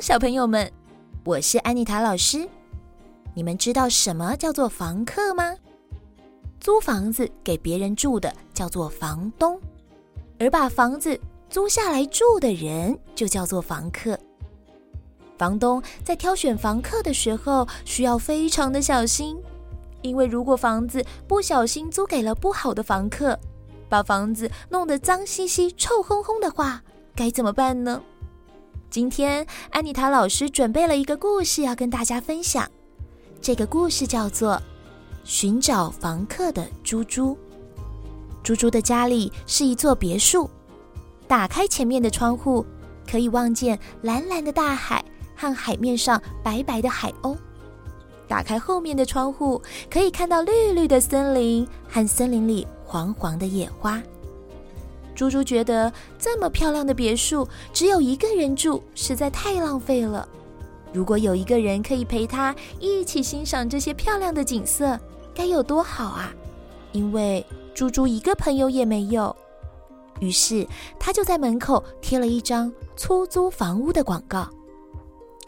小朋友们，我是安妮塔老师。你们知道什么叫做房客吗？租房子给别人住的叫做房东，而把房子租下来住的人就叫做房客。房东在挑选房客的时候需要非常的小心，因为如果房子不小心租给了不好的房客，把房子弄得脏兮兮、臭烘烘的话，该怎么办呢？今天安妮塔老师准备了一个故事要跟大家分享，这个故事叫做《寻找房客的猪猪》。猪猪的家里是一座别墅，打开前面的窗户，可以望见蓝蓝的大海和海面上白白的海鸥；打开后面的窗户，可以看到绿绿的森林和森林里黄黄的野花。猪猪觉得这么漂亮的别墅只有一个人住实在太浪费了。如果有一个人可以陪他一起欣赏这些漂亮的景色，该有多好啊！因为猪猪一个朋友也没有，于是他就在门口贴了一张出租房屋的广告。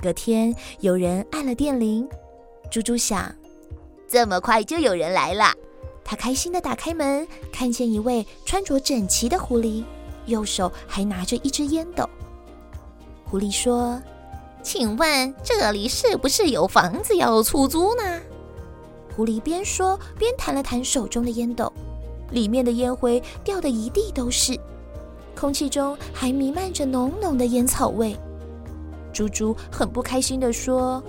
隔天有人按了电铃，猪猪想：这么快就有人来了。他开心地打开门，看见一位穿着整齐的狐狸，右手还拿着一支烟斗。狐狸说：“请问这里是不是有房子要出租呢？”狐狸边说边弹了弹手中的烟斗，里面的烟灰掉得一地都是，空气中还弥漫着浓浓的烟草味。猪猪很不开心地说：“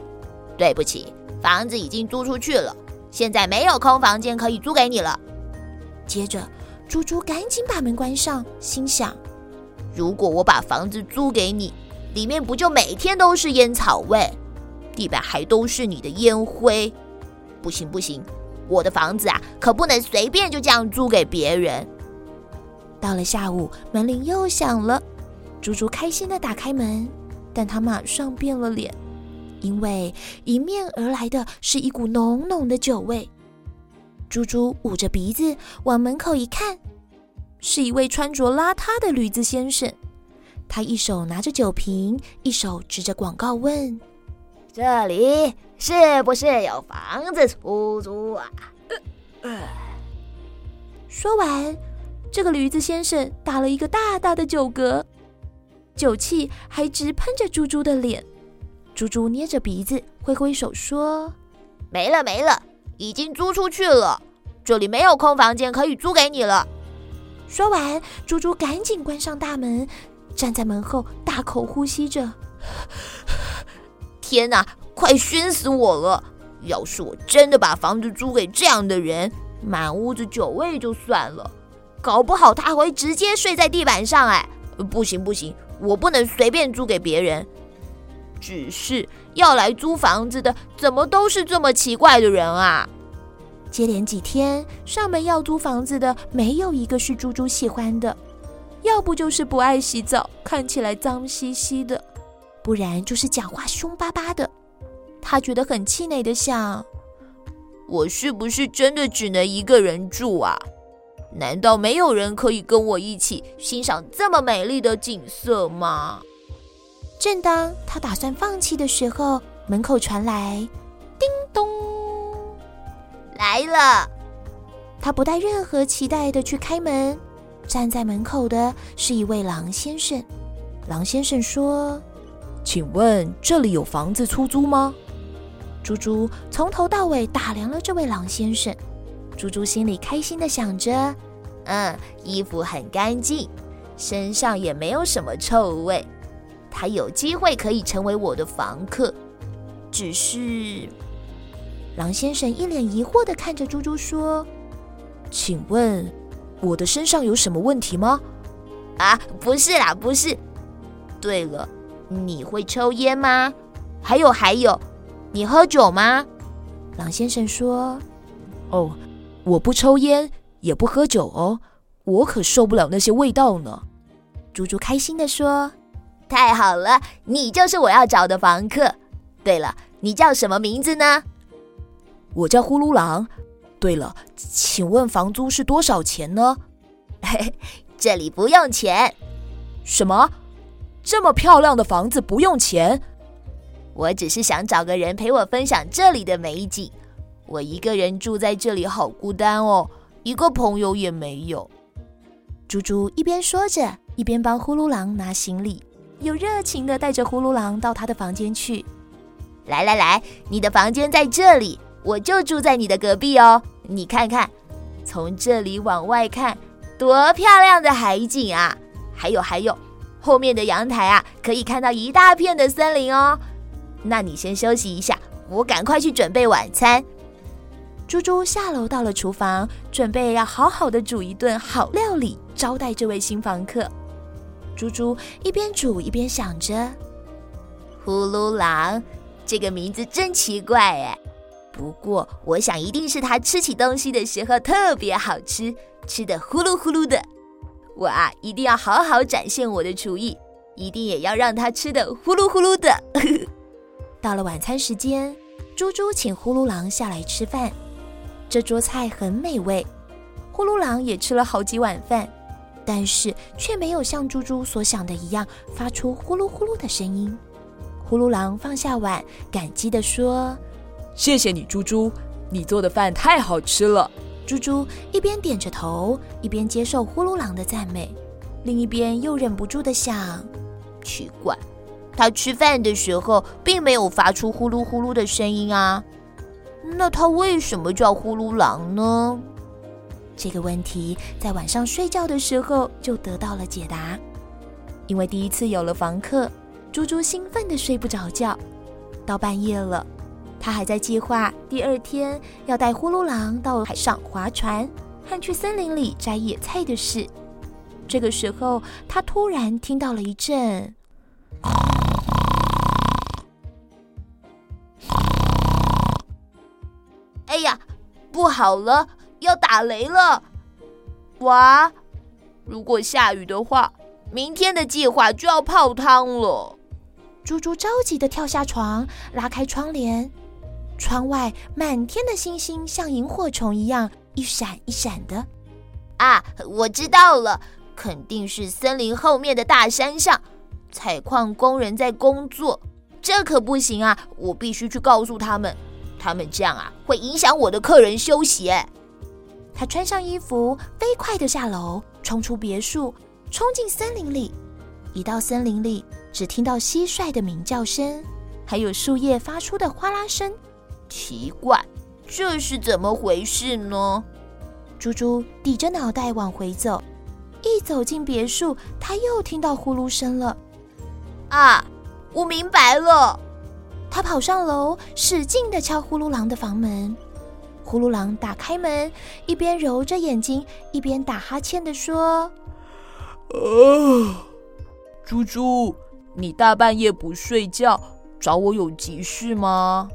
对不起，房子已经租出去了。”现在没有空房间可以租给你了。接着，猪猪赶紧把门关上，心想：如果我把房子租给你，里面不就每天都是烟草味，地板还都是你的烟灰？不行不行，我的房子啊，可不能随便就这样租给别人。到了下午，门铃又响了，猪猪开心地打开门，但他马上变了脸。因为迎面而来的是一股浓浓的酒味，猪猪捂着鼻子往门口一看，是一位穿着邋遢的驴子先生。他一手拿着酒瓶，一手指着广告问：“这里是不是有房子出租啊？”呃呃说完，这个驴子先生打了一个大大的酒嗝，酒气还直喷着猪猪的脸。猪猪捏着鼻子，挥挥手说：“没了，没了，已经租出去了。这里没有空房间可以租给你了。”说完，猪猪赶紧关上大门，站在门后大口呼吸着。天哪，快熏死我了！要是我真的把房子租给这样的人，满屋子酒味就算了，搞不好他会直接睡在地板上。哎，不行不行，我不能随便租给别人。只是要来租房子的，怎么都是这么奇怪的人啊？接连几天上门要租房子的，没有一个是猪猪喜欢的，要不就是不爱洗澡，看起来脏兮兮的，不然就是讲话凶巴巴的。他觉得很气馁的想：我是不是真的只能一个人住啊？难道没有人可以跟我一起欣赏这么美丽的景色吗？正当他打算放弃的时候，门口传来“叮咚”，来了。他不带任何期待的去开门，站在门口的是一位狼先生。狼先生说：“请问这里有房子出租吗？”猪猪从头到尾打量了这位狼先生，猪猪心里开心的想着：“嗯，衣服很干净，身上也没有什么臭味。”他有机会可以成为我的房客，只是狼先生一脸疑惑地看着猪猪说：“请问我的身上有什么问题吗？”“啊，不是啦，不是。对了，你会抽烟吗？还有还有，你喝酒吗？”狼先生说：“哦，我不抽烟，也不喝酒哦，我可受不了那些味道呢。”猪猪开心地说。太好了，你就是我要找的房客。对了，你叫什么名字呢？我叫呼噜狼。对了，请问房租是多少钱呢？嘿嘿，这里不用钱。什么？这么漂亮的房子不用钱？我只是想找个人陪我分享这里的美景。我一个人住在这里，好孤单哦，一个朋友也没有。猪猪一边说着，一边帮呼噜狼拿行李，又热情地带着呼噜狼到他的房间去。来来来，你的房间在这里，我就住在你的隔壁哦。你看看，从这里往外看，多漂亮的海景啊！还有还有，后面的阳台啊，可以看到一大片的森林哦。那你先休息一下，我赶快去准备晚餐。猪猪下楼到了厨房，准备要好好的煮一顿好料理，招待这位新房客。猪猪一边煮一边想着：“呼噜狼，这个名字真奇怪哎。不过我想一定是他吃起东西的时候特别好吃，吃得呼噜呼噜的。我啊，一定要好好展现我的厨艺，一定也要让他吃得呼噜呼噜的。”到了晚餐时间，猪猪请呼噜狼下来吃饭。这桌菜很美味，呼噜狼也吃了好几碗饭。但是却没有像猪猪所想的一样发出呼噜呼噜的声音。呼噜狼放下碗，感激地说：“谢谢你，猪猪，你做的饭太好吃了。”猪猪一边点着头，一边接受呼噜狼的赞美，另一边又忍不住地想：奇怪，他吃饭的时候并没有发出呼噜呼噜的声音啊，那他为什么叫呼噜狼呢？这个问题在晚上睡觉的时候就得到了解答，因为第一次有了房客，猪猪兴奋的睡不着觉。到半夜了，他还在计划第二天要带呼噜狼到海上划船和去森林里摘野菜的事。这个时候，他突然听到了一阵，哎呀，不好了！要打雷了！哇，如果下雨的话，明天的计划就要泡汤了。猪猪着急地跳下床，拉开窗帘，窗外满天的星星像萤火虫一样一闪一闪的。啊，我知道了，肯定是森林后面的大山上，采矿工人在工作。这可不行啊！我必须去告诉他们，他们这样啊，会影响我的客人休息。他穿上衣服，飞快地下楼，冲出别墅，冲进森林里。一到森林里，只听到蟋蟀的鸣叫声，还有树叶发出的哗啦声。奇怪，这是怎么回事呢？猪猪抵着脑袋往回走，一走进别墅，他又听到呼噜声了。啊，我明白了！他跑上楼，使劲地敲呼噜狼的房门。呼噜狼打开门，一边揉着眼睛，一边打哈欠地说：“啊，猪猪，你大半夜不睡觉，找我有急事吗？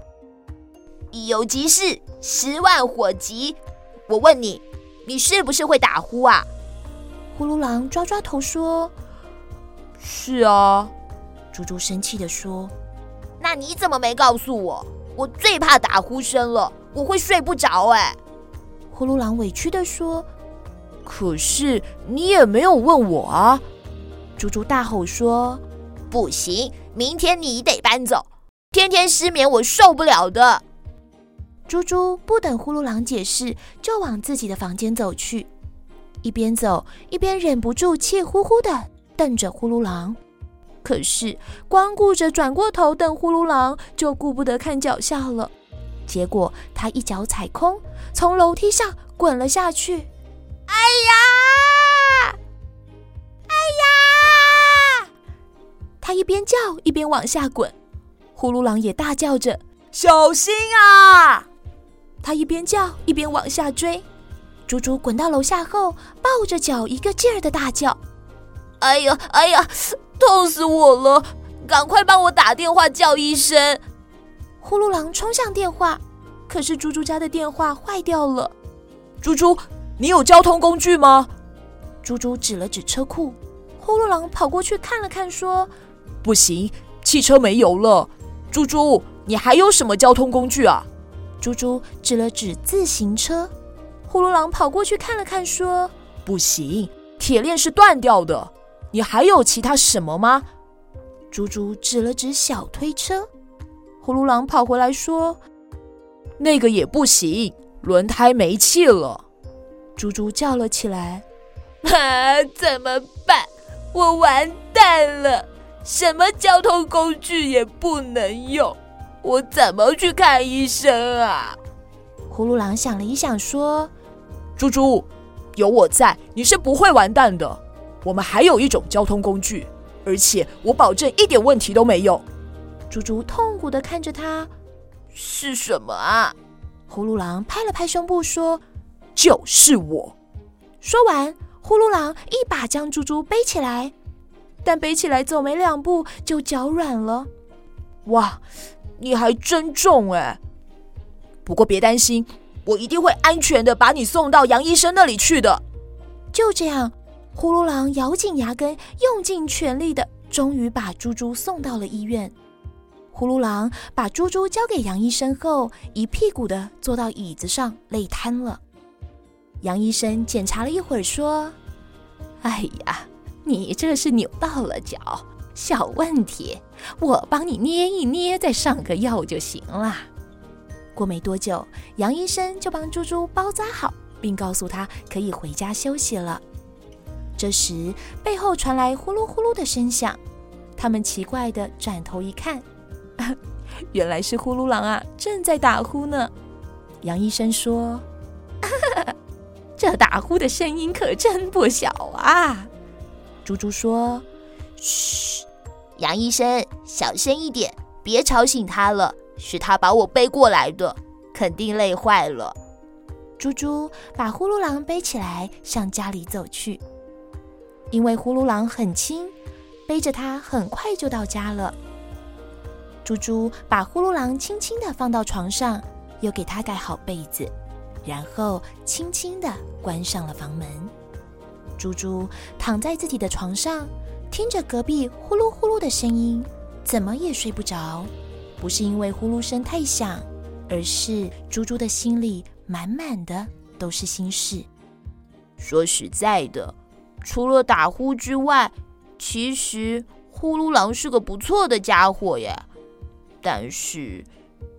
有急事，十万火急。我问你，你是不是会打呼啊？”呼噜狼抓抓头说：“是啊。”猪猪生气地说：“那你怎么没告诉我？我最怕打呼声了。”我会睡不着哎，呼噜狼委屈的说：“可是你也没有问我啊！”猪猪大吼说：“不行，明天你得搬走，天天失眠我受不了的。”猪猪不等呼噜狼解释，就往自己的房间走去，一边走一边忍不住气呼呼的瞪着呼噜狼。可是光顾着转过头瞪呼噜狼，就顾不得看脚下了。结果他一脚踩空，从楼梯上滚了下去。哎呀！哎呀！他一边叫一边往下滚，呼噜狼也大叫着：“小心啊！”他一边叫一边往下追。猪猪滚到楼下后，抱着脚一个劲儿的大叫：“哎呀，哎呀，痛死我了！赶快帮我打电话叫医生！”呼噜狼冲向电话，可是猪猪家的电话坏掉了。猪猪，你有交通工具吗？猪猪指了指车库。呼噜狼跑过去看了看，说：“不行，汽车没油了。”猪猪，你还有什么交通工具啊？猪猪指了指自行车。呼噜狼跑过去看了看，说：“不行，铁链是断掉的。你还有其他什么吗？”猪猪指了指小推车。呼噜狼跑回来说：“那个也不行，轮胎没气了。”猪猪叫了起来：“啊，怎么办？我完蛋了！什么交通工具也不能用，我怎么去看医生啊？”葫芦狼想了一想，说：“猪猪，有我在，你是不会完蛋的。我们还有一种交通工具，而且我保证一点问题都没有。”猪猪痛苦的看着他：“是什么啊？”呼噜狼拍了拍胸部说：“就是我。”说完，呼噜狼一把将猪猪背起来，但背起来走没两步就脚软了。哇，你还真重哎！不过别担心，我一定会安全的把你送到杨医生那里去的。就这样，呼噜狼咬紧牙根，用尽全力的，终于把猪猪送到了医院。呼噜狼把猪猪交给杨医生后，一屁股的坐到椅子上，累瘫了。杨医生检查了一会儿，说：“哎呀，你这是扭到了脚，小问题，我帮你捏一捏，再上个药就行了。”过没多久，杨医生就帮猪猪包扎好，并告诉他可以回家休息了。这时，背后传来呼噜呼噜的声响。他们奇怪地转头一看，原来是呼噜狼啊，正在打呼呢。杨医生说：“这打呼的声音可真不小啊。”猪猪说：“嘘，杨医生，小声一点，别吵醒他了。”是他把我背过来的，肯定累坏了。猪猪把呼噜狼背起来，向家里走去。因为呼噜狼很轻，背着它很快就到家了。猪猪把呼噜狼轻轻地放到床上，又给它盖好被子，然后轻轻地关上了房门。猪猪躺在自己的床上，听着隔壁呼噜呼噜的声音，怎么也睡不着。不是因为呼噜声太响，而是猪猪的心里满满的都是心事。说实在的，除了打呼之外，其实呼噜狼是个不错的家伙耶。但是，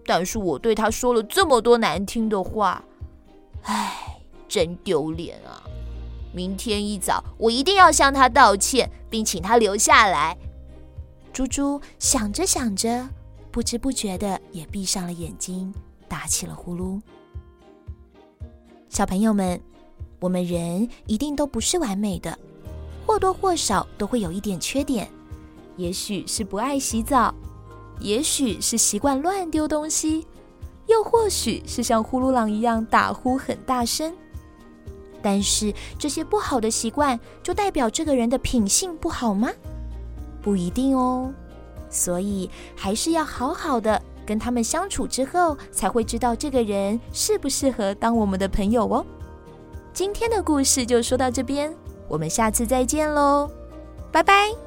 但是我对他说了这么多难听的话，唉，真丢脸啊！明天一早，我一定要向他道歉，并请他留下来。猪猪想着想着。不知不觉的也闭上了眼睛，打起了呼噜。小朋友们，我们人一定都不是完美的，或多或少都会有一点缺点。也许是不爱洗澡，也许是习惯乱丢东西，又或许是像呼噜狼一样打呼很大声。但是这些不好的习惯，就代表这个人的品性不好吗？不一定哦。所以还是要好好的跟他们相处之后，才会知道这个人适不适合当我们的朋友哦。今天的故事就说到这边，我们下次再见喽，拜拜。